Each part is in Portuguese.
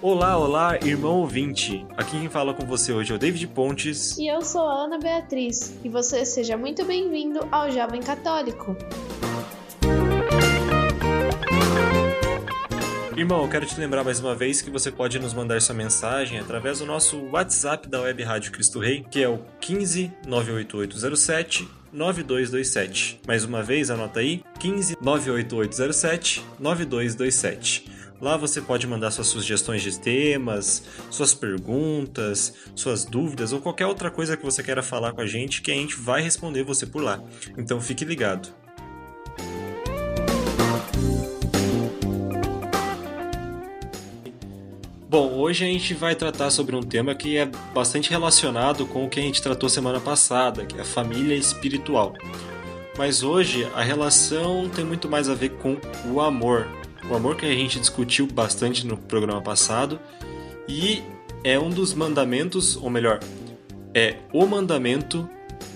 Olá, olá, irmão ouvinte. Aqui quem fala com você hoje é o David Pontes. E eu sou a Ana Beatriz. E você seja muito bem-vindo ao Jovem Católico. Irmão, eu quero te lembrar mais uma vez que você pode nos mandar sua mensagem através do nosso WhatsApp da Web Rádio Cristo Rei, que é o 15 98807 9227. Mais uma vez, anota aí: 15 98807 9227. Lá você pode mandar suas sugestões de temas, suas perguntas, suas dúvidas ou qualquer outra coisa que você queira falar com a gente que a gente vai responder você por lá. Então fique ligado. Bom, hoje a gente vai tratar sobre um tema que é bastante relacionado com o que a gente tratou semana passada, que é a família espiritual. Mas hoje a relação tem muito mais a ver com o amor, o amor que a gente discutiu bastante no programa passado e é um dos mandamentos, ou melhor, é o mandamento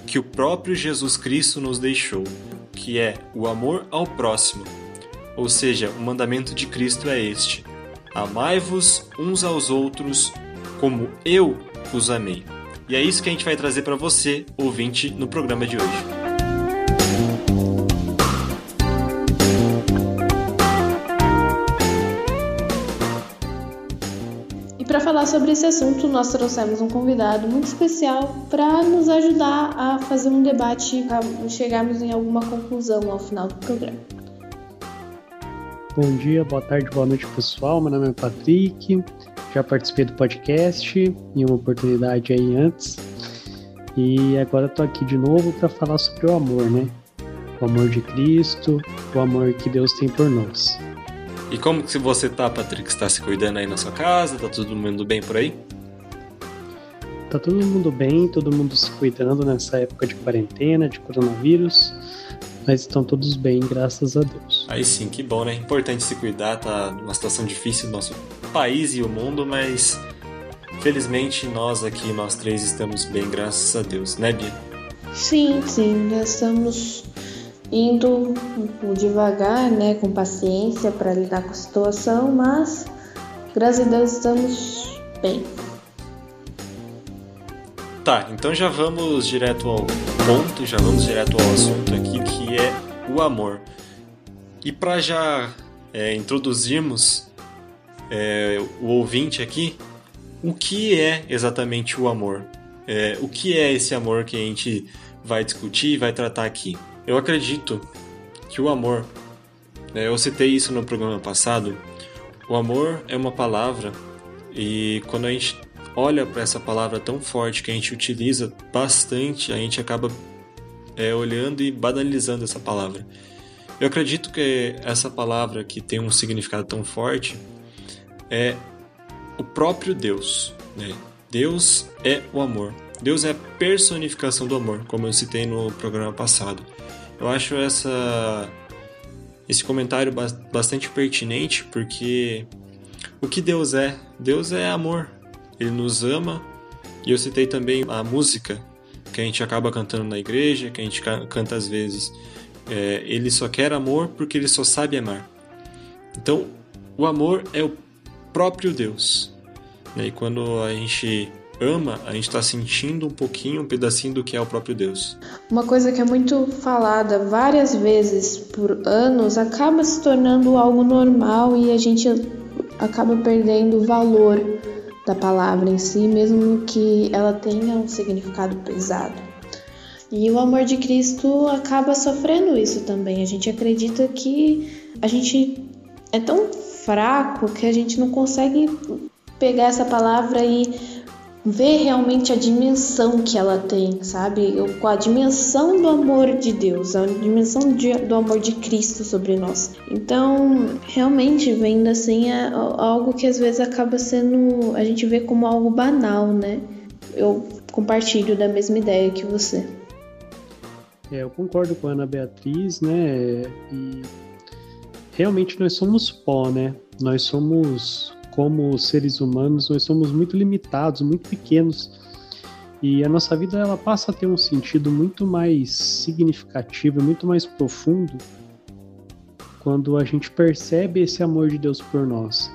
que o próprio Jesus Cristo nos deixou, que é o amor ao próximo. Ou seja, o mandamento de Cristo é este: Amai-vos uns aos outros como eu vos amei. E é isso que a gente vai trazer para você, ouvinte, no programa de hoje. Falar sobre esse assunto, nós trouxemos um convidado muito especial para nos ajudar a fazer um debate, a chegarmos em alguma conclusão ao final do programa. Bom dia, boa tarde, boa noite pessoal. Meu nome é Patrick, já participei do podcast em uma oportunidade aí antes e agora estou aqui de novo para falar sobre o amor, né? O amor de Cristo, o amor que Deus tem por nós. E como que você tá, Patrick? Está se cuidando aí na sua casa? Tá todo mundo bem por aí? Tá todo mundo bem, todo mundo se cuidando nessa época de quarentena, de coronavírus. Mas estão todos bem, graças a Deus. Aí sim, que bom, né? Importante se cuidar, tá numa situação difícil no nosso país e o mundo, mas felizmente nós aqui, nós três, estamos bem, graças a Deus, né, Bia? Sim, sim, nós estamos indo devagar, né, com paciência para lidar com a situação, mas graças a Deus estamos bem. Tá, então já vamos direto ao ponto, já vamos direto ao assunto aqui que é o amor. E para já é, introduzirmos é, o ouvinte aqui, o que é exatamente o amor? É, o que é esse amor que a gente vai discutir e vai tratar aqui? Eu acredito que o amor, né, eu citei isso no programa passado, o amor é uma palavra e quando a gente olha para essa palavra tão forte que a gente utiliza bastante, a gente acaba é, olhando e banalizando essa palavra. Eu acredito que essa palavra que tem um significado tão forte é o próprio Deus. Né? Deus é o amor. Deus é a personificação do amor, como eu citei no programa passado. Eu acho essa esse comentário bastante pertinente porque o que Deus é? Deus é amor. Ele nos ama. E eu citei também a música que a gente acaba cantando na igreja, que a gente canta às vezes. É, ele só quer amor porque ele só sabe amar. Então, o amor é o próprio Deus. E quando a gente ama, a gente está sentindo um pouquinho, um pedacinho do que é o próprio Deus. Uma coisa que é muito falada várias vezes por anos acaba se tornando algo normal e a gente acaba perdendo o valor da palavra em si, mesmo que ela tenha um significado pesado. E o amor de Cristo acaba sofrendo isso também. A gente acredita que a gente é tão fraco que a gente não consegue pegar essa palavra e ver realmente a dimensão que ela tem, sabe? A dimensão do amor de Deus, a dimensão de, do amor de Cristo sobre nós. Então, realmente, vendo assim, é algo que às vezes acaba sendo. a gente vê como algo banal, né? Eu compartilho da mesma ideia que você. É, eu concordo com a Ana Beatriz, né? E realmente nós somos pó, né? Nós somos como seres humanos, nós somos muito limitados, muito pequenos. E a nossa vida ela passa a ter um sentido muito mais significativo, muito mais profundo quando a gente percebe esse amor de Deus por nós.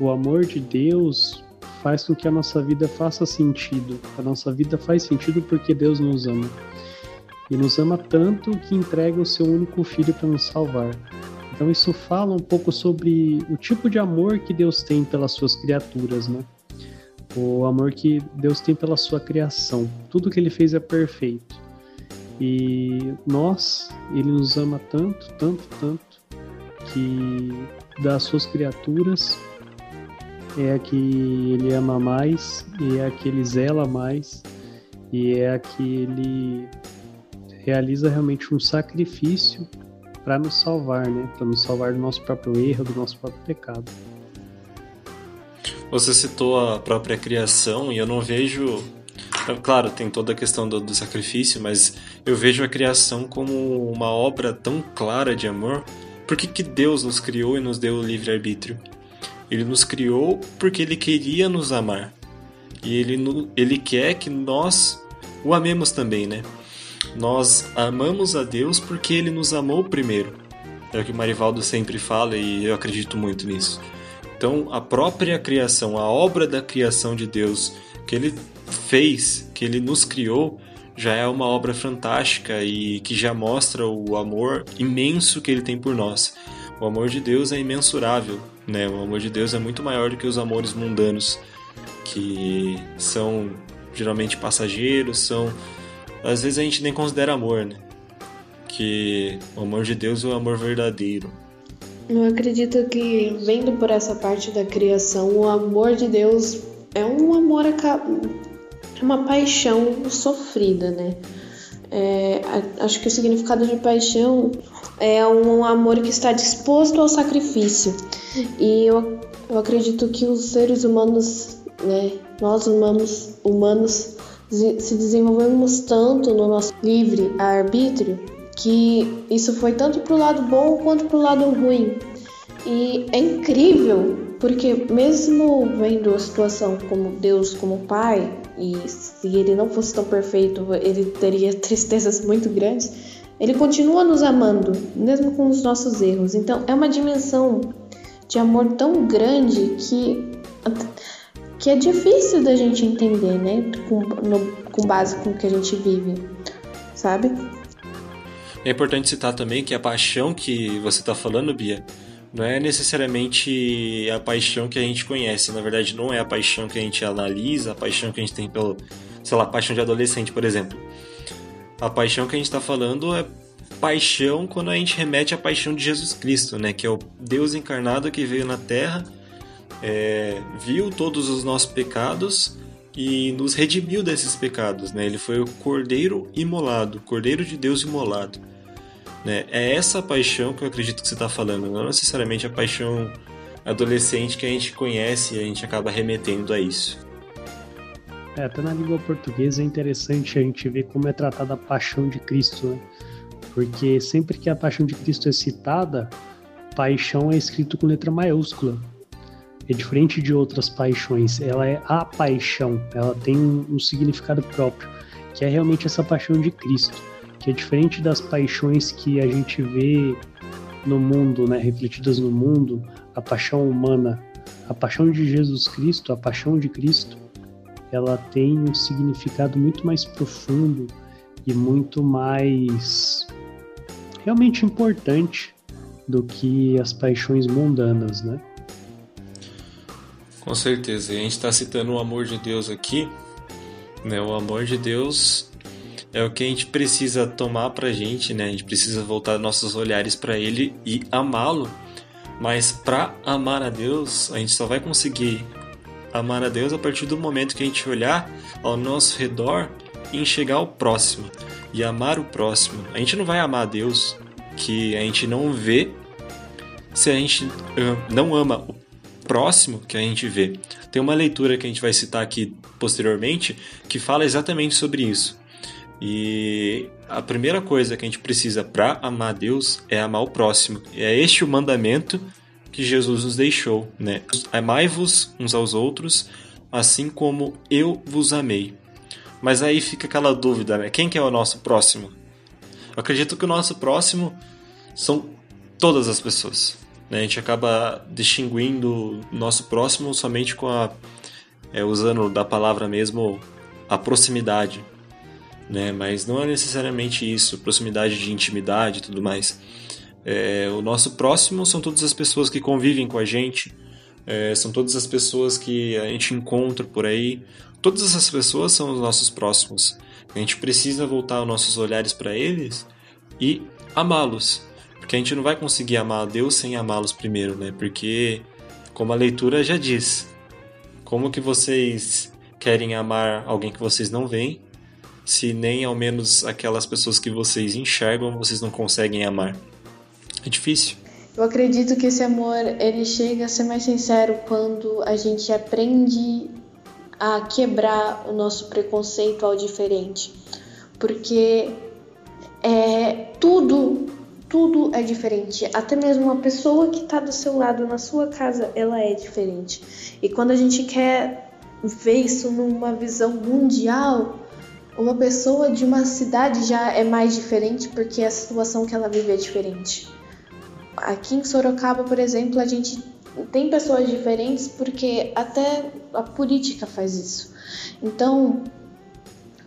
o amor de Deus faz com que a nossa vida faça sentido. A nossa vida faz sentido porque Deus nos ama. E nos ama tanto que entrega o seu único filho para nos salvar. Então isso fala um pouco sobre o tipo de amor que Deus tem pelas suas criaturas, né? O amor que Deus tem pela sua criação. Tudo que ele fez é perfeito. E nós, ele nos ama tanto, tanto, tanto que das suas criaturas é a que ele ama mais, e é a que ele zela mais, e é a que ele realiza realmente um sacrifício para nos salvar, né? Para nos salvar do nosso próprio erro, do nosso próprio pecado. Você citou a própria criação e eu não vejo. Claro, tem toda a questão do, do sacrifício, mas eu vejo a criação como uma obra tão clara de amor. Por que, que Deus nos criou e nos deu o livre-arbítrio? Ele nos criou porque ele queria nos amar. E ele, ele quer que nós o amemos também, né? Nós amamos a Deus porque ele nos amou primeiro. É o que Marivaldo sempre fala e eu acredito muito nisso. Então, a própria criação, a obra da criação de Deus que ele fez, que ele nos criou, já é uma obra fantástica e que já mostra o amor imenso que ele tem por nós. O amor de Deus é imensurável, né? O amor de Deus é muito maior do que os amores mundanos, que são geralmente passageiros, são às vezes a gente nem considera amor, né? Que o amor de Deus é o amor verdadeiro. Eu acredito que, vendo por essa parte da criação, o amor de Deus é um amor, é uma paixão sofrida, né? É, acho que o significado de paixão é um amor que está disposto ao sacrifício. E eu, eu acredito que os seres humanos, né, nós humanos, humanos se desenvolvemos tanto no nosso livre arbítrio que isso foi tanto para o lado bom quanto para o lado ruim. E é incrível, porque mesmo vendo a situação como Deus como Pai, e se ele não fosse tão perfeito, ele teria tristezas muito grandes, ele continua nos amando, mesmo com os nossos erros. Então é uma dimensão de amor tão grande que que é difícil da gente entender, né? Com, no, com base com o que a gente vive, sabe? É importante citar também que a paixão que você está falando, Bia, não é necessariamente a paixão que a gente conhece. Na verdade, não é a paixão que a gente analisa, a paixão que a gente tem pelo, sei lá, paixão de adolescente, por exemplo. A paixão que a gente está falando é paixão quando a gente remete à paixão de Jesus Cristo, né? Que é o Deus encarnado que veio na Terra, é, viu todos os nossos pecados e nos redimiu desses pecados, né? Ele foi o Cordeiro imolado, Cordeiro de Deus imolado. Né? É essa paixão que eu acredito que você está falando, não necessariamente a paixão adolescente que a gente conhece e a gente acaba remetendo a isso. É, até na língua portuguesa é interessante a gente ver como é tratada a paixão de Cristo, né? Porque sempre que a paixão de Cristo é citada, paixão é escrito com letra maiúscula é diferente de outras paixões. Ela é a paixão, ela tem um, significado próprio, que é realmente essa paixão de Cristo, que é diferente das paixões que a gente vê no mundo, né, refletidas no mundo, a paixão humana, a paixão de Jesus Cristo, a paixão de Cristo, ela tem um significado muito mais profundo e muito mais realmente importante do que as paixões mundanas, né? Com certeza. A gente está citando o amor de Deus aqui. Né? O amor de Deus é o que a gente precisa tomar para a gente, né? A gente precisa voltar nossos olhares para Ele e amá-lo. Mas para amar a Deus, a gente só vai conseguir amar a Deus a partir do momento que a gente olhar ao nosso redor e enxergar o próximo e amar o próximo. A gente não vai amar a Deus que a gente não vê se a gente não ama o próximo que a gente vê. Tem uma leitura que a gente vai citar aqui posteriormente que fala exatamente sobre isso. E a primeira coisa que a gente precisa para amar Deus é amar o próximo. E é este o mandamento que Jesus nos deixou, né? Amai-vos uns aos outros, assim como eu vos amei. Mas aí fica aquela dúvida, né? Quem que é o nosso próximo? Eu acredito que o nosso próximo são todas as pessoas Né? A gente acaba distinguindo nosso próximo somente com a. É, usando da palavra mesmo a proximidade. Né? Mas não é necessariamente isso, proximidade de intimidade e tudo mais. É, o nosso próximo são todas as pessoas que convivem com a gente, é, são todas as pessoas que a gente encontra por aí. Todas essas pessoas são os nossos próximos. A gente precisa voltar os nossos olhares para eles e amá-los. Porque a gente não vai conseguir amar a Deus sem amá-los primeiro, né? Porque, como a leitura já diz, como que vocês querem amar alguém que vocês não veem, se nem ao menos aquelas pessoas que vocês enxergam vocês não conseguem amar? É difícil. Eu acredito que esse amor ele chega a ser mais sincero quando a gente aprende a quebrar o nosso preconceito ao diferente, porque é tudo tudo é diferente. Até mesmo uma pessoa que está do seu lado na sua casa, ela é diferente. E quando a gente quer ver isso numa visão mundial, uma pessoa de uma cidade já é mais diferente porque a situação que ela vive é diferente. Aqui em Sorocaba, por exemplo, a gente tem pessoas diferentes porque até a política faz isso. Então,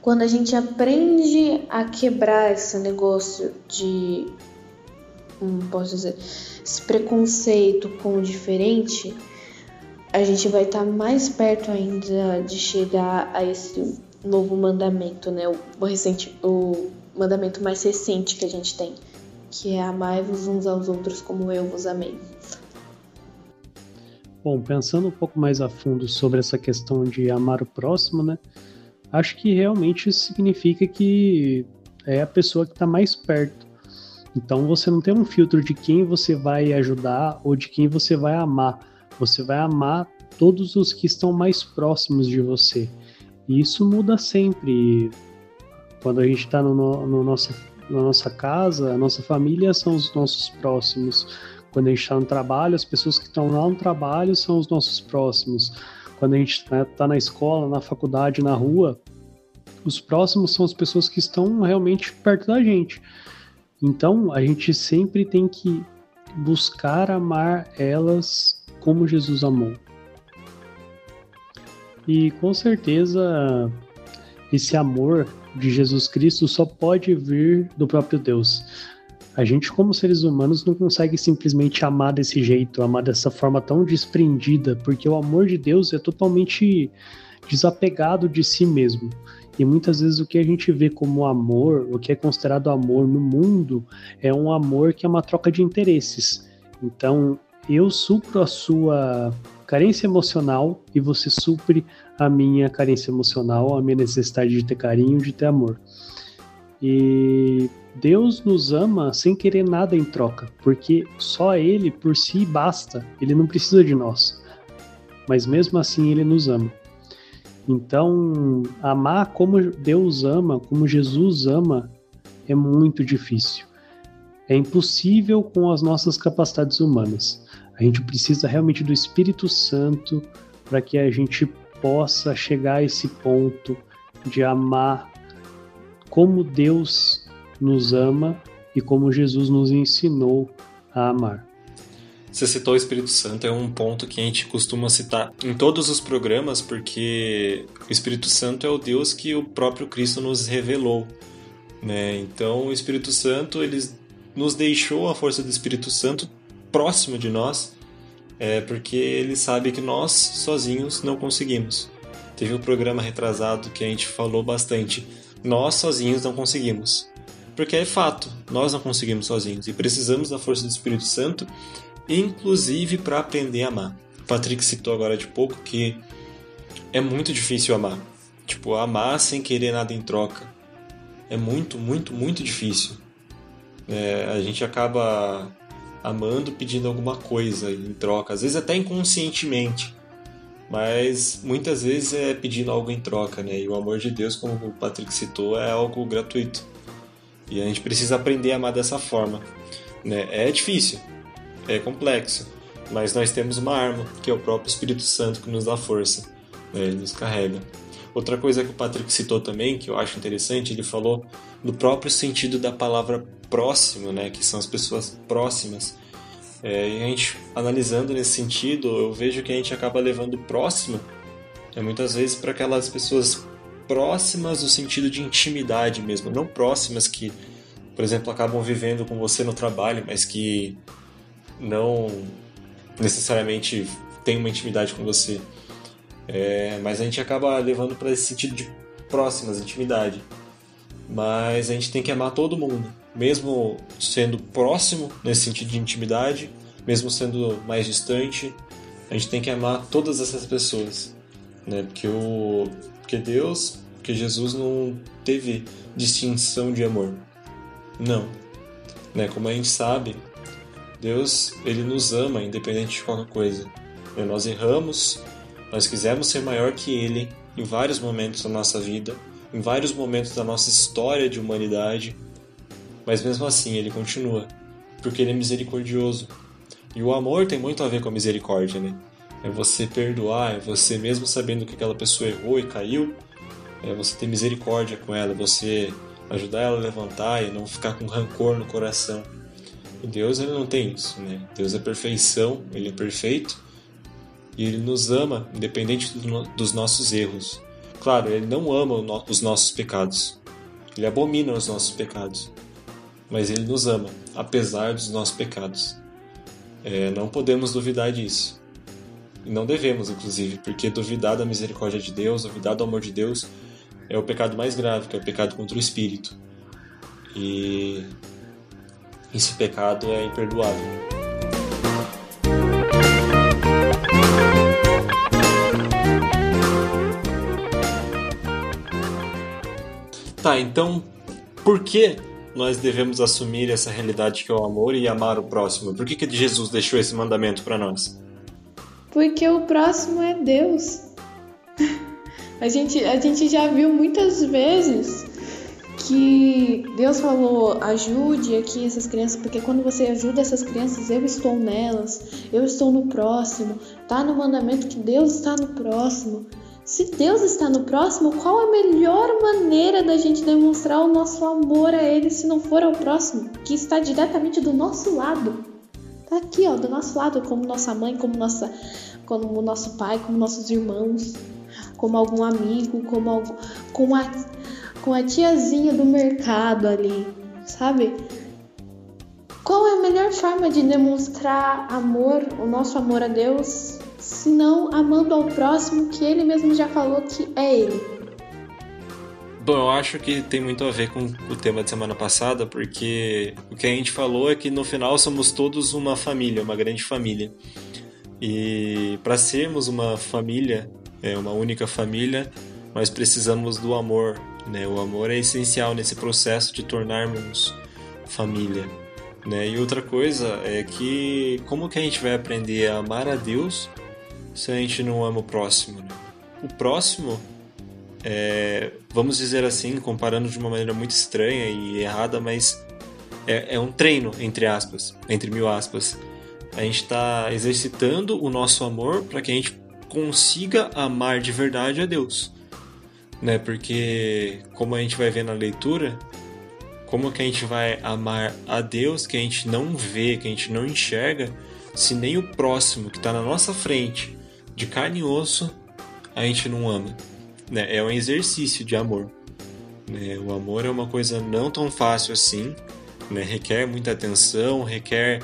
quando a gente aprende a quebrar esse negócio de, como posso dizer, esse preconceito com o diferente, a gente vai estar mais perto ainda de chegar a esse novo mandamento, né? O, recente, o mandamento mais recente que a gente tem que é amai-vos uns aos outros como eu vos amei. Bom, pensando um pouco mais a fundo sobre essa questão de amar o próximo, né? Acho que realmente isso significa que é a pessoa que está mais perto. Então você não tem um filtro de quem você vai ajudar ou de quem você vai amar. Você vai amar todos os que estão mais próximos de você. E isso muda sempre. Quando a gente está no, no na nossa casa, a nossa família são os nossos próximos. Quando a gente está no trabalho, as pessoas que estão lá no trabalho são os nossos próximos. Quando a gente está né, na escola, na faculdade, na rua, os próximos são as pessoas que estão realmente perto da gente. Então, a gente sempre tem que buscar amar elas como Jesus amou. E com certeza esse amor de Jesus Cristo só pode vir do próprio Deus. A gente, como seres humanos, não consegue simplesmente amar desse jeito, amar dessa forma tão desprendida, porque o amor de Deus é totalmente desapegado de si mesmo. E muitas vezes o que a gente vê como amor, o que é considerado amor no mundo, é um amor que é uma troca de interesses. Então, eu supro a sua carência emocional e você supre a minha carência emocional, a minha necessidade de ter carinho, de ter amor. E Deus nos ama sem querer nada em troca, porque só Ele por si basta, Ele não precisa de nós. Mas mesmo assim Ele nos ama. Então, amar como Deus ama, como Jesus ama, é muito difícil. É impossível com as nossas capacidades humanas. A gente precisa realmente do Espírito Santo para que a gente possa chegar a esse ponto de amar como Deus nos ama e como Jesus nos ensinou a amar. Você citou o Espírito Santo, é um ponto que a gente costuma citar em todos os programas, porque o Espírito Santo é o Deus que o próprio Cristo nos revelou. Né? Então, o Espírito Santo ele nos deixou a força do Espírito Santo próximo de nós, é porque ele sabe que nós sozinhos não conseguimos. Teve um programa retrasado que a gente falou bastante. Nós sozinhos não conseguimos. Porque é fato, nós não conseguimos sozinhos e precisamos da força do Espírito Santo, inclusive para aprender a amar. O Patrick citou agora de pouco que é muito difícil amar. Tipo, amar sem querer nada em troca. É muito, muito, muito difícil. É, a gente acaba amando pedindo alguma coisa em troca, às vezes até inconscientemente, mas muitas vezes é pedindo algo em troca, né? E o amor de Deus, como o Patrick citou, é algo gratuito. E a gente precisa aprender a amar dessa forma. Né? É difícil, é complexo, mas nós temos uma arma, que é o próprio Espírito Santo que nos dá força, né? ele nos carrega. Outra coisa que o Patrick citou também, que eu acho interessante, ele falou do próprio sentido da palavra próximo, né, que são as pessoas próximas. É, e a gente analisando nesse sentido, eu vejo que a gente acaba levando próximo é muitas vezes para aquelas pessoas próximas no sentido de intimidade mesmo, não próximas que, por exemplo, acabam vivendo com você no trabalho, mas que não necessariamente têm uma intimidade com você. É, mas a gente acaba levando para esse sentido de próximas, intimidade. Mas a gente tem que amar todo mundo, mesmo sendo próximo nesse sentido de intimidade, mesmo sendo mais distante, a gente tem que amar todas essas pessoas, né? Porque o porque Deus, porque Jesus não teve distinção de amor. Não. Né? Como a gente sabe, Deus, ele nos ama independente de qualquer coisa. Nós erramos, nós quisemos ser maior que ele em vários momentos da nossa vida, em vários momentos da nossa história de humanidade, mas mesmo assim ele continua, porque ele é misericordioso. E o amor tem muito a ver com a misericórdia, né? É você perdoar, é você mesmo sabendo que aquela pessoa errou e caiu, é você ter misericórdia com ela, você ajudar ela a levantar e não ficar com rancor no coração. Deus ele não tem isso, né? Deus é perfeição, ele é perfeito e ele nos ama independente dos nossos erros. Claro, ele não ama os nossos pecados. Ele abomina os nossos pecados. Mas ele nos ama, apesar dos nossos pecados. É, não podemos duvidar disso. E não devemos, inclusive, porque duvidar da misericórdia de Deus, duvidar do amor de Deus, é o pecado mais grave, que é o pecado contra o Espírito. E esse pecado é imperdoável. Tá, então por que nós devemos assumir essa realidade que é o amor e amar o próximo? Por que, que Jesus deixou esse mandamento para nós? Porque o próximo é Deus. A gente, a gente já viu muitas vezes que Deus falou: ajude aqui essas crianças, porque quando você ajuda essas crianças, eu estou nelas, eu estou no próximo. Tá no mandamento que Deus está no próximo. Se Deus está no próximo, qual a melhor maneira da gente demonstrar o nosso amor a Ele se não for ao próximo, que está diretamente do nosso lado? Tá aqui, ó, do nosso lado, como nossa mãe, como nossa, como nosso pai, como nossos irmãos, como algum amigo, como algum, com a com a tiazinha do mercado ali, sabe? Qual é a melhor forma de demonstrar amor, o nosso amor a Deus, se não amando ao próximo que ele mesmo já falou que é ele? Bom, eu acho que tem muito a ver com o tema de semana passada, porque o que a gente falou é que no final somos todos uma família, uma grande família. E para sermos uma família, é, uma única família, nós precisamos do amor. Né? O amor é essencial nesse processo de tornarmos família. Né? E outra coisa é que como que a gente vai aprender a amar a Deus se a gente não ama o próximo? Né? O próximo é, vamos dizer assim, comparando de uma maneira muito estranha e errada, mas é, é um treino, entre aspas, entre mil aspas. A gente está exercitando o nosso amor para que a gente consiga amar de verdade a Deus. Né? Porque, como a gente vai ver na leitura, como que a gente vai amar a Deus que a gente não vê, que a gente não enxerga, se nem o próximo que está na nossa frente, de carne e osso, a gente não ama né, é um exercício de amor. Né? O amor é uma coisa não tão fácil assim, né? requer muita atenção, requer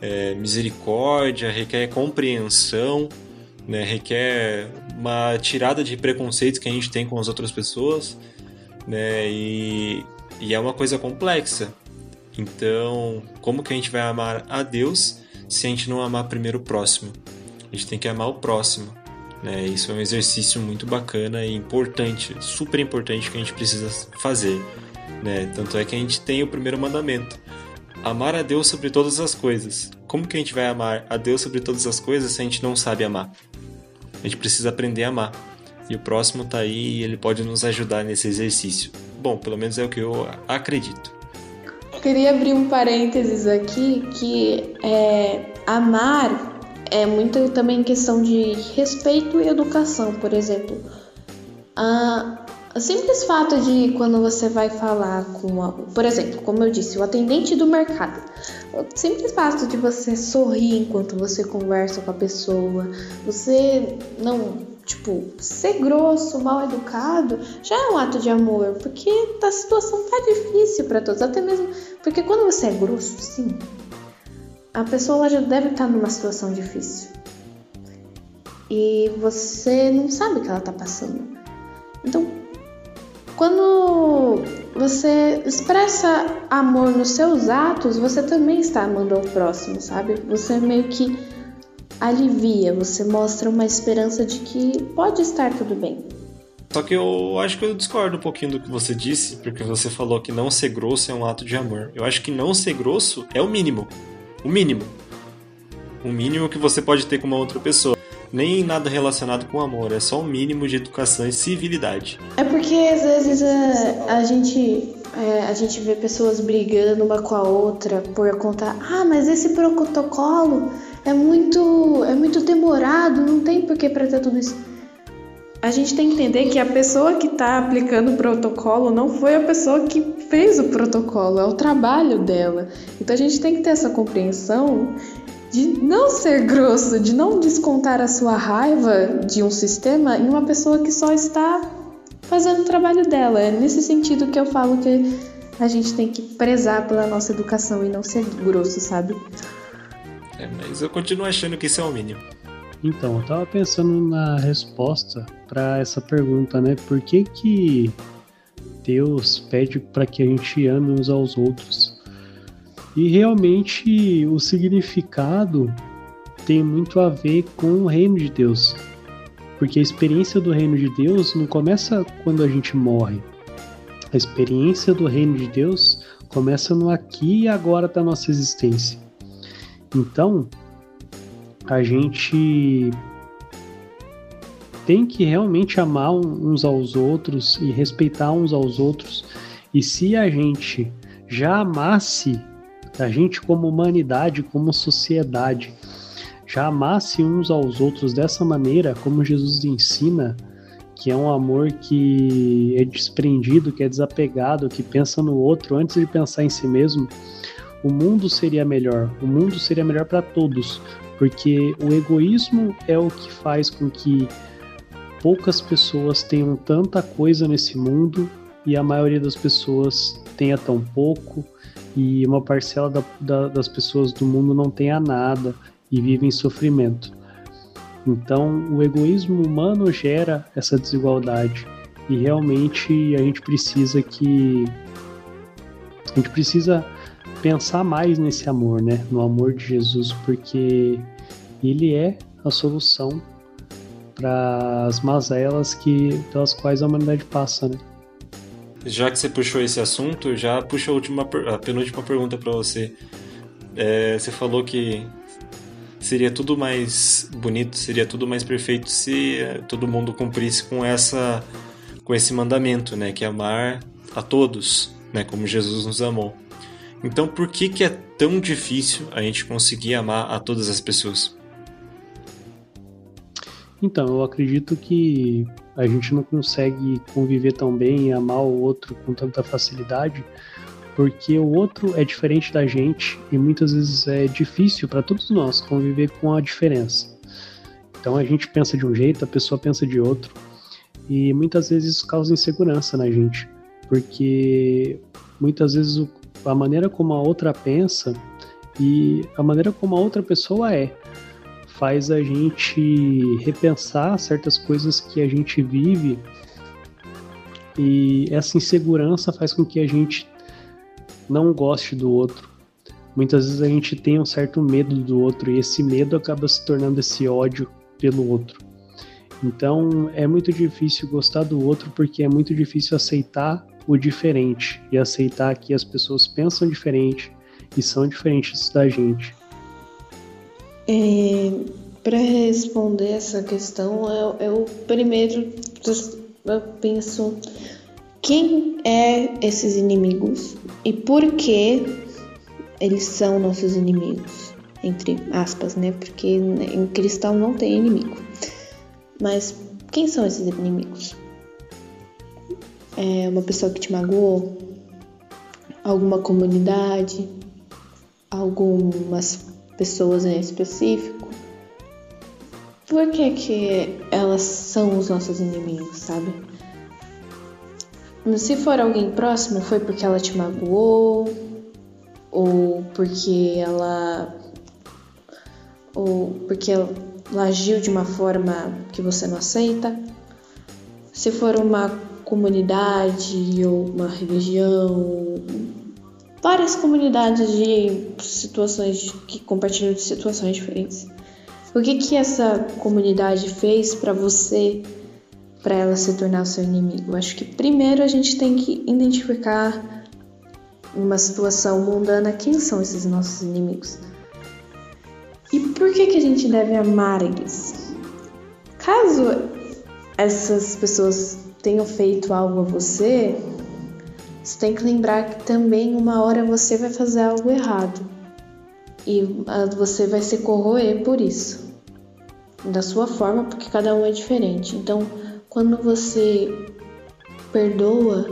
é, misericórdia, requer compreensão, né? requer uma tirada de preconceitos que a gente tem com as outras pessoas, né? e, e é uma coisa complexa. Então, como que a gente vai amar a Deus se a gente não amar primeiro o próximo? A gente tem que amar o próximo. Né? Isso é um exercício muito bacana e importante, super importante que a gente precisa fazer. Né? Tanto é que a gente tem o primeiro mandamento: amar a Deus sobre todas as coisas. Como que a gente vai amar a Deus sobre todas as coisas se a gente não sabe amar? A gente precisa aprender a amar. E o próximo está aí e ele pode nos ajudar nesse exercício. Bom, pelo menos é o que eu acredito. Queria abrir um parênteses aqui que é, amar é muito também questão de respeito e educação, por exemplo. Ah, o simples fato de quando você vai falar com, a, por exemplo, como eu disse, o atendente do mercado. O simples fato de você sorrir enquanto você conversa com a pessoa, você não, tipo, ser grosso, mal educado, já é um ato de amor, porque a situação tá difícil para todos, até mesmo porque quando você é grosso, sim, a pessoa já deve estar numa situação difícil. E você não sabe o que ela tá passando. Então, quando você expressa amor nos seus atos, você também está amando ao próximo, sabe? Você meio que alivia, você mostra uma esperança de que pode estar tudo bem. Só que eu acho que eu discordo um pouquinho do que você disse, porque você falou que não ser grosso é um ato de amor. Eu acho que não ser grosso é o mínimo. O mínimo. O mínimo que você pode ter com uma outra pessoa. Nem nada relacionado com amor, é só o mínimo de educação e civilidade. É porque às vezes a, a gente é, a gente vê pessoas brigando uma com a outra por conta, ah, mas esse protocolo é muito é muito demorado, não tem por que para ter tudo isso. A gente tem que entender que a pessoa que está aplicando o protocolo não foi a pessoa que fez o protocolo, é o trabalho dela. Então a gente tem que ter essa compreensão de não ser grosso, de não descontar a sua raiva de um sistema em uma pessoa que só está fazendo o trabalho dela. É nesse sentido que eu falo que a gente tem que prezar pela nossa educação e não ser grosso, sabe? É, mas eu continuo achando que isso é o mínimo. Então, eu tava pensando na resposta para essa pergunta, né? Por que que Deus pede para que a gente ame uns aos outros? E realmente o significado tem muito a ver com o reino de Deus. Porque a experiência do reino de Deus não começa quando a gente morre. A experiência do reino de Deus começa no aqui e agora da nossa existência. Então, a gente tem que realmente amar uns aos outros e respeitar uns aos outros. E se a gente já amasse a gente como humanidade, como sociedade, já amasse uns aos outros dessa maneira, como Jesus ensina, que é um amor que é desprendido, que é desapegado, que pensa no outro antes de pensar em si mesmo, o mundo seria melhor. O mundo seria melhor para todos, porque o egoísmo é o que faz com que poucas pessoas tenham tanta coisa nesse mundo e a maioria das pessoas tenha tão pouco e uma parcela da, da, das pessoas do mundo não tenha nada e vive em sofrimento. Então, o egoísmo humano gera essa desigualdade e realmente a gente precisa que a gente precisa pensar mais nesse amor, né? No amor de Jesus, porque ele é a solução para as mazelas que pelas quais a humanidade passa, né? Já que você puxou esse assunto, já puxa a última, a penúltima pergunta para você. É, você falou que seria tudo mais bonito, seria tudo mais perfeito se é, todo mundo cumprisse com essa, com esse mandamento, né? Que é amar a todos, né? Como Jesus nos amou. Então, por que, que é tão difícil a gente conseguir amar a todas as pessoas? Então, eu acredito que a gente não consegue conviver tão bem e amar o outro com tanta facilidade, porque o outro é diferente da gente e muitas vezes é difícil para todos nós conviver com a diferença. Então a gente pensa de um jeito, a pessoa pensa de outro, e muitas vezes isso causa insegurança na gente, porque muitas vezes a maneira como a outra pensa e a maneira como a outra pessoa é faz a gente repensar certas coisas que a gente vive e essa insegurança faz com que a gente não goste do outro. Muitas vezes a gente tem um certo medo do outro e esse medo acaba se tornando esse ódio pelo outro. Então é muito difícil gostar do outro porque é muito difícil aceitar o diferente e aceitar que as pessoas pensam diferente e são diferentes da gente. É, Para responder essa questão, eu, eu primeiro eu penso quem é esses inimigos e por que eles são nossos inimigos, entre aspas, né? Porque em cristão não tem inimigo. Mas quem são esses inimigos? é, uma pessoa que te magoou, alguma comunidade, algumas pessoas em específico, por que, que elas são os nossos inimigos, sabe? Se for alguém próximo, foi porque ela te magoou, ou porque ela. ou porque ela agiu de uma forma que você não aceita. Se for uma comunidade ou uma religião, várias comunidades de situações que compartilham de situações diferentes. O que que essa comunidade fez para você para ela se tornar o seu inimigo? Acho que primeiro a gente tem que identificar uma situação mundana quem são esses nossos inimigos. E por que que a gente deve amar eles? Caso essas pessoas tenham feito algo a você, você tem que lembrar que também uma hora você vai fazer algo errado. E ah, você vai se corroer por isso, da sua forma, porque cada um é diferente. Então, quando você perdoa,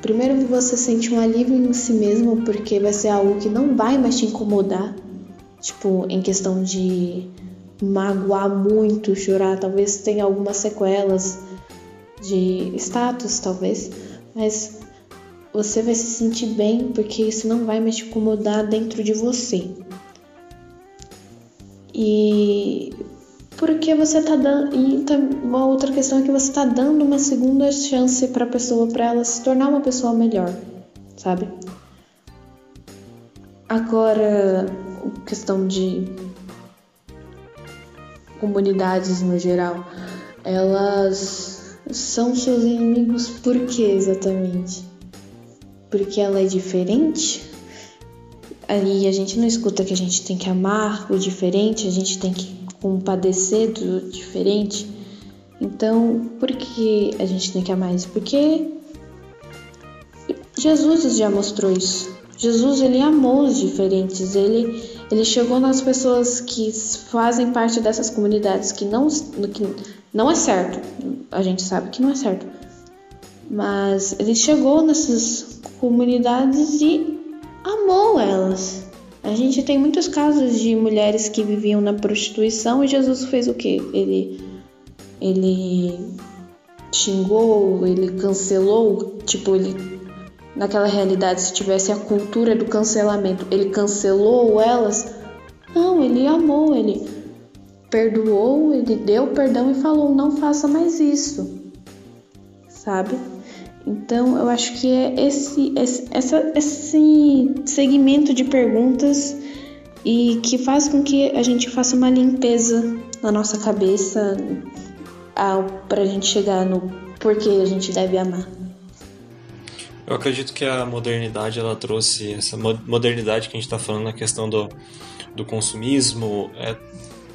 primeiro você sente um alívio em si mesmo, porque vai ser algo que não vai mais te incomodar, tipo, em questão de magoar muito, chorar, talvez tenha algumas sequelas de status, talvez, mas você vai se sentir bem porque isso não vai mais te incomodar dentro de você. E porque você tá dando. E uma outra questão é que você tá dando uma segunda chance para a pessoa, para ela se tornar uma pessoa melhor, sabe? Agora, questão de comunidades no geral, elas são seus inimigos por que exatamente? Porque ela é diferente. Ali a gente não escuta que a gente tem que amar o diferente, a gente tem que compadecer do diferente. Então, por que a gente tem que amar isso? Porque Jesus já mostrou isso. Jesus ele amou os diferentes, ele ele chegou nas pessoas que fazem parte dessas comunidades que não que não é certo. A gente sabe que não é certo. Mas ele chegou nessas comunidades e amou elas. A gente tem muitos casos de mulheres que viviam na prostituição e Jesus fez o que? Ele ele xingou, ele cancelou, tipo ele naquela realidade se tivesse a cultura do cancelamento, ele cancelou elas? Não, ele amou, ele perdoou, ele deu perdão e falou: "Não faça mais isso". Sabe? Então, eu acho que é esse, esse, essa, esse segmento de perguntas e que faz com que a gente faça uma limpeza na nossa cabeça para a gente chegar no porquê a gente deve amar. Eu acredito que a modernidade ela trouxe essa modernidade que a gente está falando na questão do, do consumismo, é,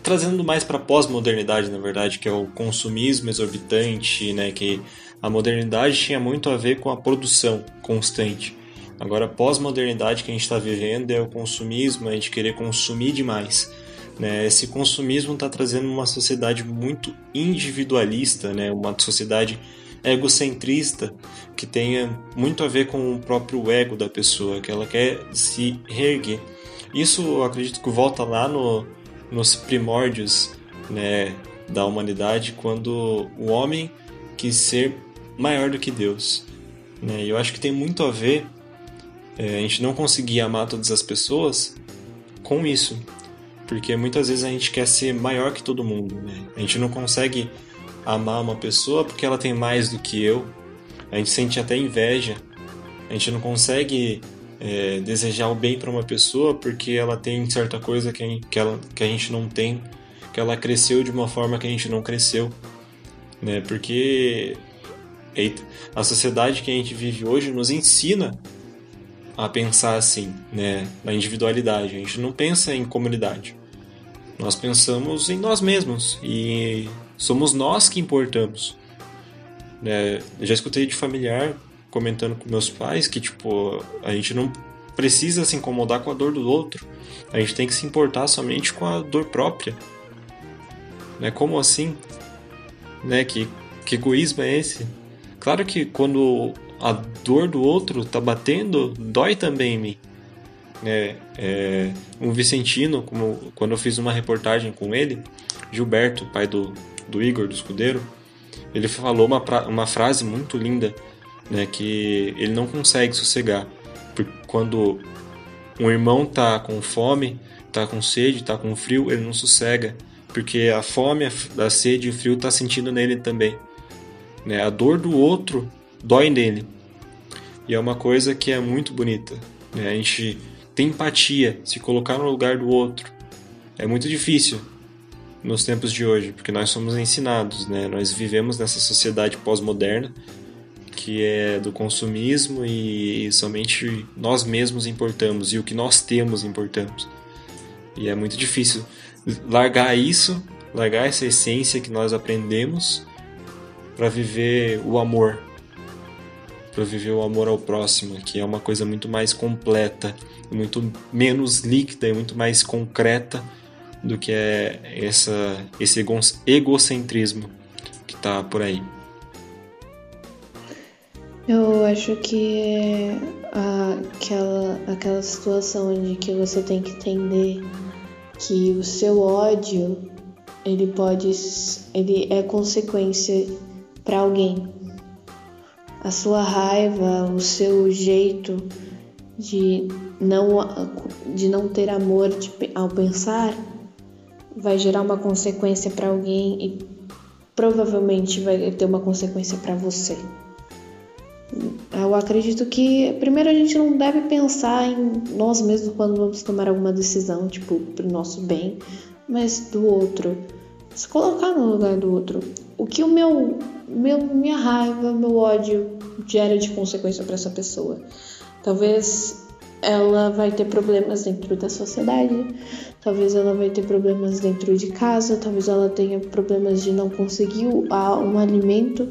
trazendo mais para pós-modernidade, na verdade, que é o consumismo exorbitante, né, que a modernidade tinha muito a ver com a produção constante. Agora, a pós-modernidade que a gente está vivendo é o consumismo, a gente querer consumir demais. Né? Esse consumismo está trazendo uma sociedade muito individualista, né? uma sociedade egocentrista que tenha muito a ver com o próprio ego da pessoa, que ela quer se reerguer. Isso eu acredito que volta lá no, nos primórdios né, da humanidade, quando o homem quis ser maior do que Deus. Né? E eu acho que tem muito a ver é, a gente não conseguir amar todas as pessoas com isso. Porque muitas vezes a gente quer ser maior que todo mundo. Né? A gente não consegue amar uma pessoa porque ela tem mais do que eu. A gente sente até inveja. A gente não consegue é, desejar o bem para uma pessoa porque ela tem certa coisa que que, ela, que a gente não tem, que ela cresceu de uma forma que a gente não cresceu. Né? Porque Eita. A sociedade que a gente vive hoje nos ensina a pensar assim, né? Na individualidade. A gente não pensa em comunidade. Nós pensamos em nós mesmos e somos nós que importamos. Né? Eu já escutei de familiar comentando com meus pais que tipo a gente não precisa se incomodar com a dor do outro. A gente tem que se importar somente com a dor própria. Né? Como assim? Né? Que, que egoísmo é esse? Claro que quando a dor do outro tá batendo, dói também em mim. né, é, um Vicentino, como quando eu fiz uma reportagem com ele, Gilberto, pai do, do Igor, do escudeiro, ele falou uma, uma frase muito linda, né, que ele não consegue sossegar. Porque quando um irmão tá com fome, tá com sede, tá com frio, ele não sossega, porque a fome, a sede e o frio tá sentindo nele também. Né? A dor do outro dói nele. E é uma coisa que é muito bonita. Né? A gente tem empatia, se colocar no lugar do outro. É muito difícil nos tempos de hoje, porque nós somos ensinados, né? Nós vivemos nessa sociedade pós-moderna que é do consumismo e somente nós mesmos importamos e o que nós temos importamos. E é muito difícil largar isso, largar essa essência que nós aprendemos para viver o amor, para viver o amor ao próximo, que é uma coisa muito mais completa, muito menos líquida e muito mais concreta do que é essa, esse egocentrismo que está por aí. Eu acho que aquela, aquela situação de que você tem que entender que o seu ódio ele pode ele é consequência para alguém. A sua raiva, o seu jeito de não de não ter amor de, ao pensar vai gerar uma consequência para alguém e provavelmente vai ter uma consequência para você. Eu acredito que primeiro a gente não deve pensar em nós mesmos quando vamos tomar alguma decisão, tipo, pro nosso bem, mas do outro. Se colocar no lugar do outro. O que o meu, meu minha raiva, meu ódio gera de consequência para essa pessoa. Talvez ela vai ter problemas dentro da sociedade, talvez ela vai ter problemas dentro de casa, talvez ela tenha problemas de não conseguir um alimento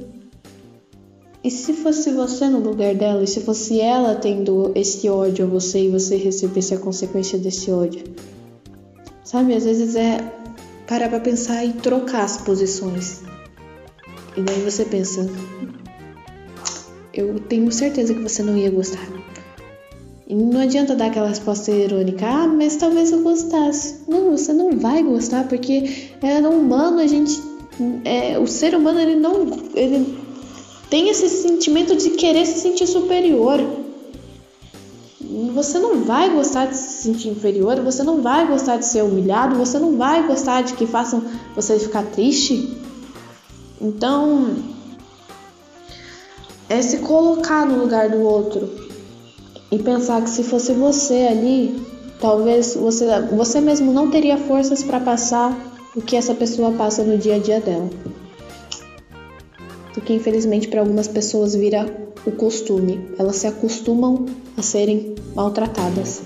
e se fosse você no lugar dela, e se fosse ela tendo esse ódio a você e você recebesse a consequência desse ódio? Sabe, às vezes é parar pra pensar e trocar as posições. E daí você pensa, eu tenho certeza que você não ia gostar. E não adianta dar aquela resposta irônica, ah, mas talvez eu gostasse. Não, você não vai gostar, porque é humano, a gente. É, o ser humano ele não. Ele tem esse sentimento de querer se sentir superior. Você não vai gostar de se sentir inferior, você não vai gostar de ser humilhado, você não vai gostar de que façam você ficar triste. Então, é se colocar no lugar do outro e pensar que se fosse você ali, talvez você, você mesmo não teria forças para passar o que essa pessoa passa no dia a dia dela porque infelizmente para algumas pessoas vira o costume, elas se acostumam a serem maltratadas.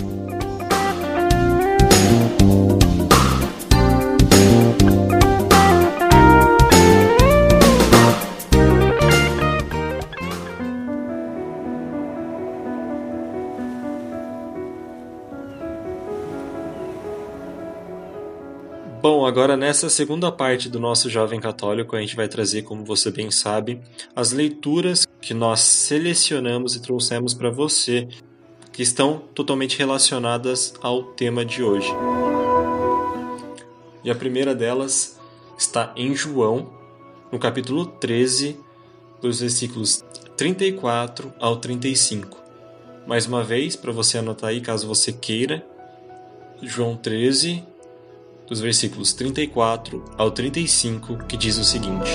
Bom, agora nessa segunda parte do nosso Jovem Católico, a gente vai trazer, como você bem sabe, as leituras que nós selecionamos e trouxemos para você, que estão totalmente relacionadas ao tema de hoje. E a primeira delas está em João, no capítulo 13, dos versículos 34 ao 35. Mais uma vez, para você anotar aí, caso você queira, João 13, dos versículos 34 ao 35, que diz o seguinte: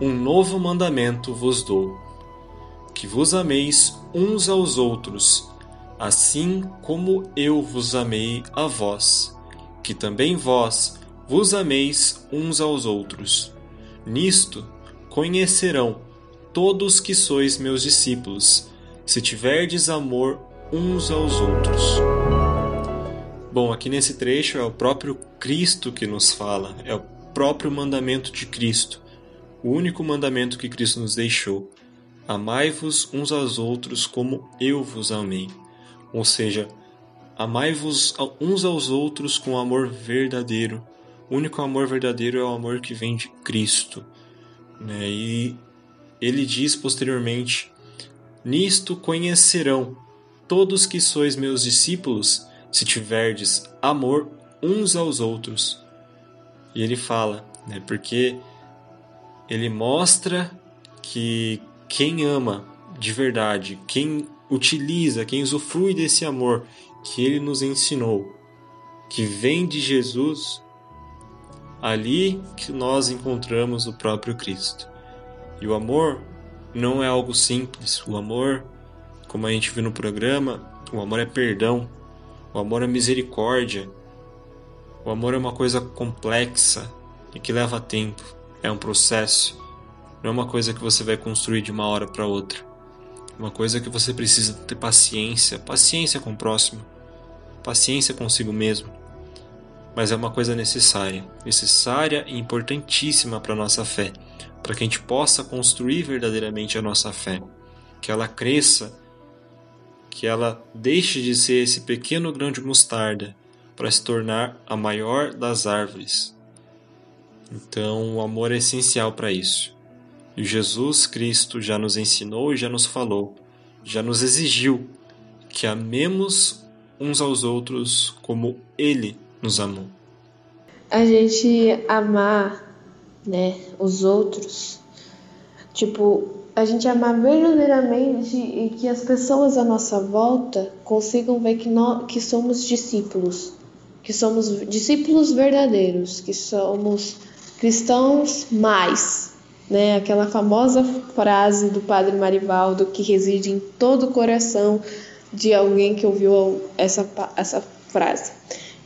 Um novo mandamento vos dou, que vos ameis uns aos outros, assim como eu vos amei a vós, que também vós vos ameis uns aos outros. Nisto conhecerão todos que sois meus discípulos, se tiverdes amor uns aos outros. Bom, aqui nesse trecho é o próprio Cristo que nos fala, é o próprio mandamento de Cristo, o único mandamento que Cristo nos deixou. Amai-vos uns aos outros como eu vos amei. Ou seja, amai-vos uns aos outros com amor verdadeiro. O único amor verdadeiro é o amor que vem de Cristo. Né? E ele diz posteriormente: Nisto conhecerão todos que sois meus discípulos, se tiverdes amor uns aos outros. E ele fala, né, porque ele mostra que quem ama de verdade, quem utiliza, quem usufrui desse amor que ele nos ensinou, que vem de Jesus, ali que nós encontramos o próprio Cristo. E o amor não é algo simples. O amor, como a gente viu no programa, o amor é perdão, o amor é misericórdia. O amor é uma coisa complexa e que leva tempo, é um processo. Não é uma coisa que você vai construir de uma hora para outra. É uma coisa que você precisa ter paciência, paciência com o próximo, paciência consigo mesmo. Mas é uma coisa necessária, necessária e importantíssima para a nossa fé, para que a gente possa construir verdadeiramente a nossa fé, que ela cresça, que ela deixe de ser esse pequeno grão de mostarda para se tornar a maior das árvores. Então, o amor é essencial para isso. E Jesus Cristo já nos ensinou e já nos falou, já nos exigiu que amemos uns aos outros como Ele nos amou. A gente amar, né, os outros, tipo, a gente amar verdadeiramente e que as pessoas à nossa volta consigam ver que nós que somos discípulos, que somos discípulos verdadeiros, que somos cristãos mais, né? Aquela famosa frase do Padre Marivaldo que reside em todo o coração de alguém que ouviu essa, essa frase.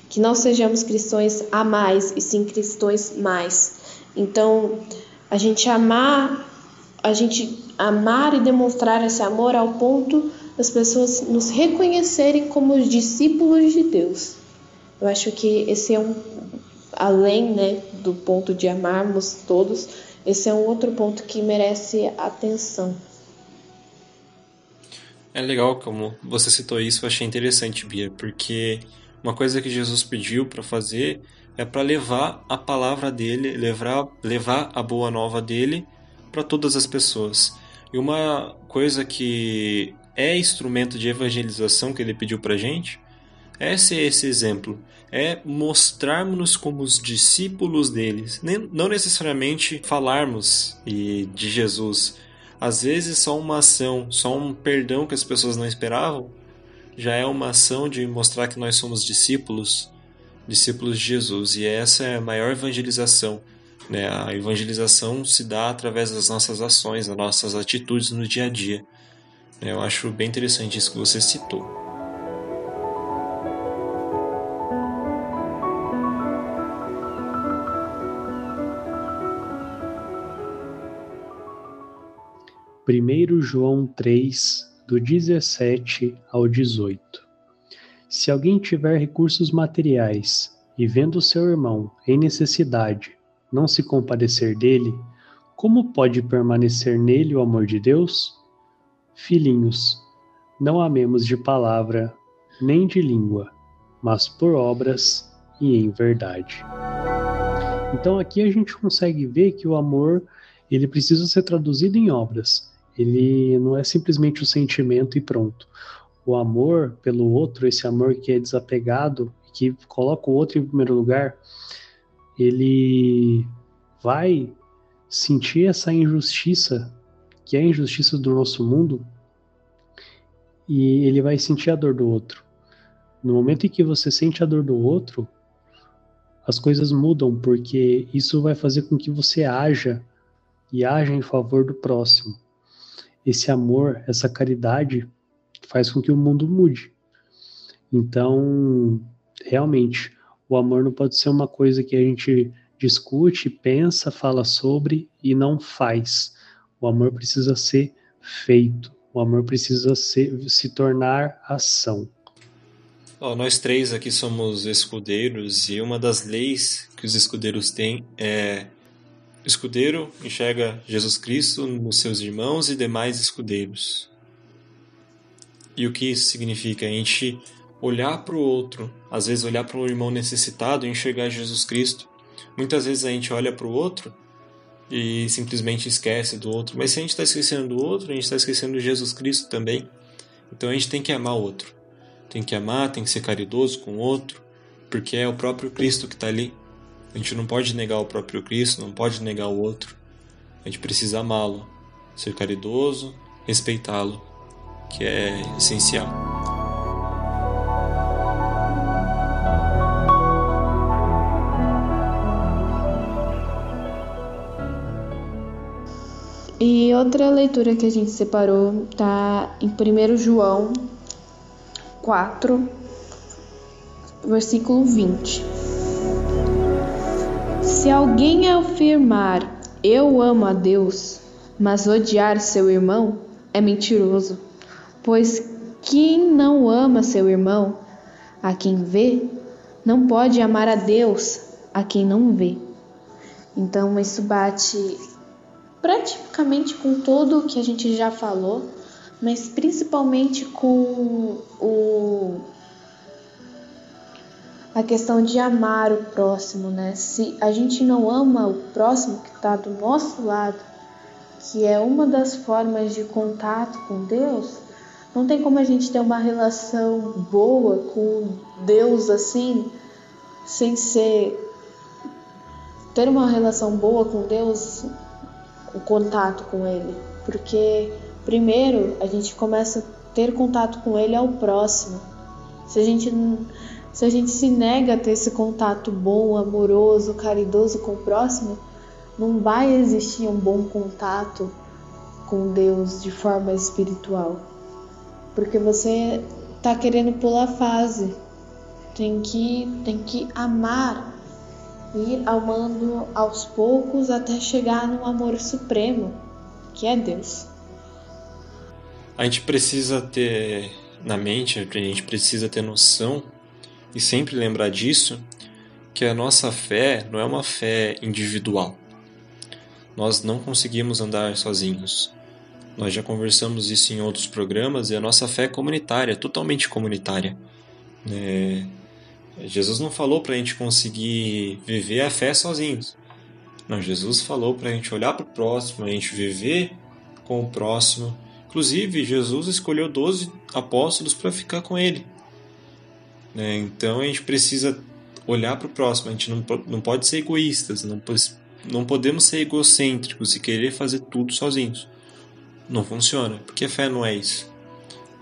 Que não sejamos cristãos a mais, e sim cristãos mais. Então, a gente amar, a gente amar e demonstrar esse amor ao ponto das pessoas nos reconhecerem como discípulos de Deus. Eu acho que esse é um além, né, do ponto de amarmos todos, esse é um outro ponto que merece atenção. É legal como você citou isso, eu achei interessante, Bia, porque uma coisa que Jesus pediu para fazer é para levar a palavra dele, levar, levar a boa nova dele para todas as pessoas. E uma coisa que é instrumento de evangelização que ele pediu para gente é ser esse exemplo, é mostrarmos como os discípulos deles, não necessariamente falarmos de Jesus. Às vezes só uma ação, só um perdão que as pessoas não esperavam, já é uma ação de mostrar que nós somos discípulos, discípulos de Jesus. E essa é a maior evangelização. Né? A evangelização se dá através das nossas ações, das nossas atitudes no dia a dia. Eu acho bem interessante isso que você citou. Primeiro João 3, do 17 ao 18. Se alguém tiver recursos materiais e vendo seu irmão em necessidade não se compadecer dele, como pode permanecer nele o amor de Deus? Filhinhos, não amemos de palavra nem de língua, mas por obras e em verdade. Então aqui a gente consegue ver que o amor ele precisa ser traduzido em obras. Ele não é simplesmente o sentimento e pronto. O amor pelo outro, esse amor que é desapegado, que coloca o outro em primeiro lugar, ele vai sentir essa injustiça, que é a injustiça do nosso mundo, e ele vai sentir a dor do outro. No momento em que você sente a dor do outro, as coisas mudam, porque isso vai fazer com que você haja e haja em favor do próximo esse amor, essa caridade faz com que o mundo mude. Então, realmente, o amor não pode ser uma coisa que a gente discute, pensa, fala sobre e não faz. O amor precisa ser feito. O amor precisa ser, se tornar ação. Oh, nós três aqui somos escudeiros e uma das leis que os escudeiros têm é escudeiro enxerga Jesus Cristo nos seus irmãos e demais escudeiros. E o que isso significa? A gente olhar para o outro, às vezes olhar para um irmão necessitado e enxergar Jesus Cristo. Muitas vezes a gente olha para o outro e simplesmente esquece do outro, mas se a gente está esquecendo do outro, a gente está esquecendo de Jesus Cristo também. Então a gente tem que amar o outro. Tem que amar, tem que ser caridoso com o outro, porque é o próprio Cristo que está ali. A gente não pode negar o próprio Cristo, não pode negar o outro. A gente precisa amá-lo, ser caridoso, respeitá-lo, que é essencial. Outra leitura que a gente separou tá em 1 João 4, versículo 20. Se alguém afirmar eu amo a Deus, mas odiar seu irmão, é mentiroso. Pois quem não ama seu irmão, a quem vê, não pode amar a Deus, a quem não vê. Então isso bate praticamente com tudo que a gente já falou, mas principalmente com o a questão de amar o próximo, né? Se a gente não ama o próximo que está do nosso lado, que é uma das formas de contato com Deus, não tem como a gente ter uma relação boa com Deus assim, sem ser ter uma relação boa com Deus o contato com ele, porque primeiro a gente começa a ter contato com ele ao próximo. Se a gente se a gente se nega a ter esse contato bom, amoroso, caridoso com o próximo, não vai existir um bom contato com Deus de forma espiritual. Porque você tá querendo pular fase. Tem que tem que amar ir amando aos poucos até chegar no amor supremo, que é Deus. A gente precisa ter na mente, a gente precisa ter noção e sempre lembrar disso, que a nossa fé não é uma fé individual. Nós não conseguimos andar sozinhos. Nós já conversamos isso em outros programas e a nossa fé é comunitária, totalmente comunitária. É, Jesus não falou para a gente conseguir viver a fé sozinhos. Não, Jesus falou para a gente olhar para o próximo, a gente viver com o próximo. Inclusive, Jesus escolheu 12 apóstolos para ficar com ele. Né? Então a gente precisa olhar para o próximo, a gente não, não pode ser egoístas, não, não podemos ser egocêntricos e querer fazer tudo sozinhos. Não funciona, porque a fé não é isso.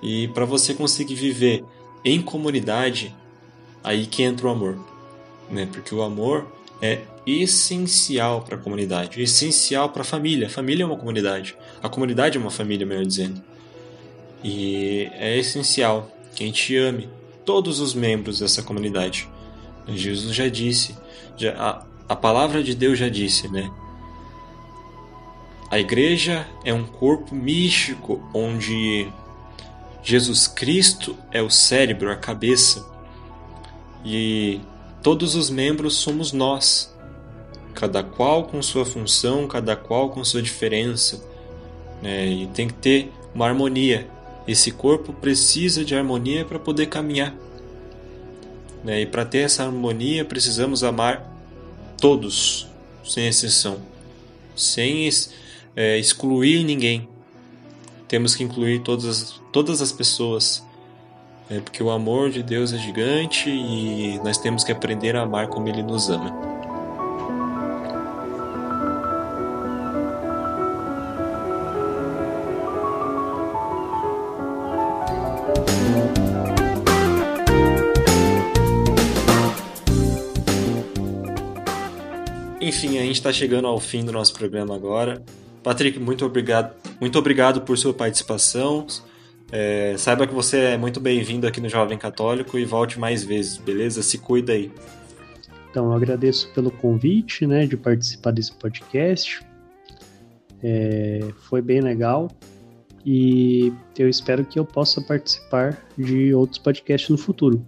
E para você conseguir viver em comunidade, aí que entra o amor, né? Porque o amor é essencial para a comunidade, essencial para a família. A família é uma comunidade, a comunidade é uma família, melhor dizendo. E é essencial que a gente ame todos os membros dessa comunidade. Jesus já disse, já, a, a palavra de Deus já disse, né? A igreja é um corpo místico onde Jesus Cristo é o cérebro, a cabeça e todos os membros somos nós, cada qual com sua função, cada qual com sua diferença, né? e tem que ter uma harmonia. Esse corpo precisa de harmonia para poder caminhar. Né? E para ter essa harmonia, precisamos amar todos, sem exceção, sem é, excluir ninguém. Temos que incluir todas, todas as pessoas é porque o amor de Deus é gigante e nós temos que aprender a amar como Ele nos ama. Enfim, a gente está chegando ao fim do nosso programa agora. Patrick, muito obrigado, muito obrigado por sua participação. É, saiba que você é muito bem-vindo aqui no Jovem Católico e volte mais vezes, beleza? Se cuida aí. Então, eu agradeço pelo convite, né, de participar desse podcast. É, foi bem legal e eu espero que eu possa participar de outros podcasts no futuro.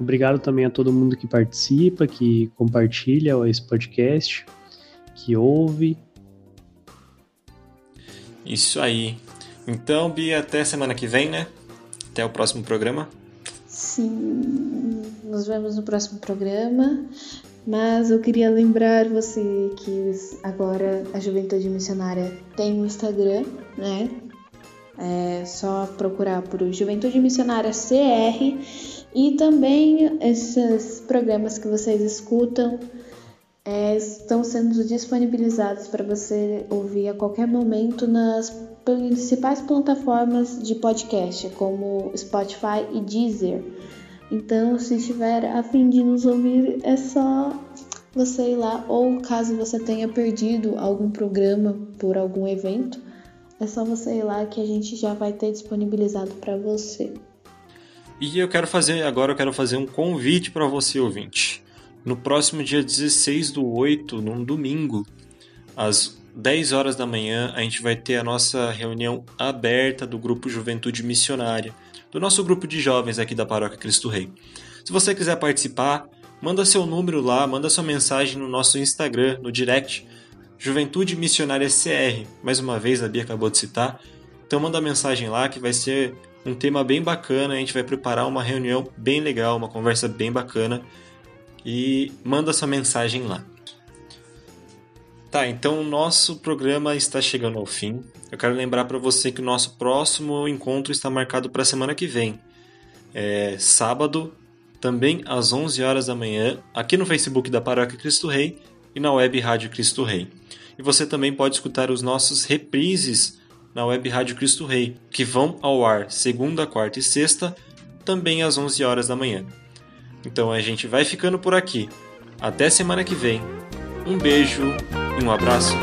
Obrigado também a todo mundo que participa, que compartilha esse podcast, que ouve. Isso aí. Então, Bia, até semana que vem, né? Até o próximo programa. Sim, nos vemos no próximo programa. Mas eu queria lembrar você que agora a Juventude Missionária tem um Instagram, né? É só procurar por Juventude Missionária CR e também esses programas que vocês escutam é, estão sendo disponibilizados para você ouvir a qualquer momento nas principais plataformas de podcast, como Spotify e Deezer. Então, se estiver a fim de nos ouvir, é só você ir lá, ou caso você tenha perdido algum programa por algum evento, é só você ir lá que a gente já vai ter disponibilizado para você. E eu quero fazer, agora eu quero fazer um convite para você ouvinte. No próximo dia 16 do 8, num domingo, às 10 horas da manhã, a gente vai ter a nossa reunião aberta do grupo Juventude Missionária, do nosso grupo de jovens aqui da Paróquia Cristo Rei. Se você quiser participar, manda seu número lá, manda sua mensagem no nosso Instagram, no direct, Juventude Missionária CR. Mais uma vez, a Bia acabou de citar. Então manda mensagem lá que vai ser um tema bem bacana, a gente vai preparar uma reunião bem legal, uma conversa bem bacana e manda sua mensagem lá. Tá, então o nosso programa está chegando ao fim. Eu quero lembrar para você que o nosso próximo encontro está marcado para a semana que vem. É sábado, também às 11 horas da manhã, aqui no Facebook da Paróquia Cristo Rei e na web Rádio Cristo Rei. E você também pode escutar os nossos reprises na web Rádio Cristo Rei, que vão ao ar segunda, quarta e sexta, também às 11 horas da manhã. Então a gente vai ficando por aqui. Até semana que vem. Um beijo e um abraço.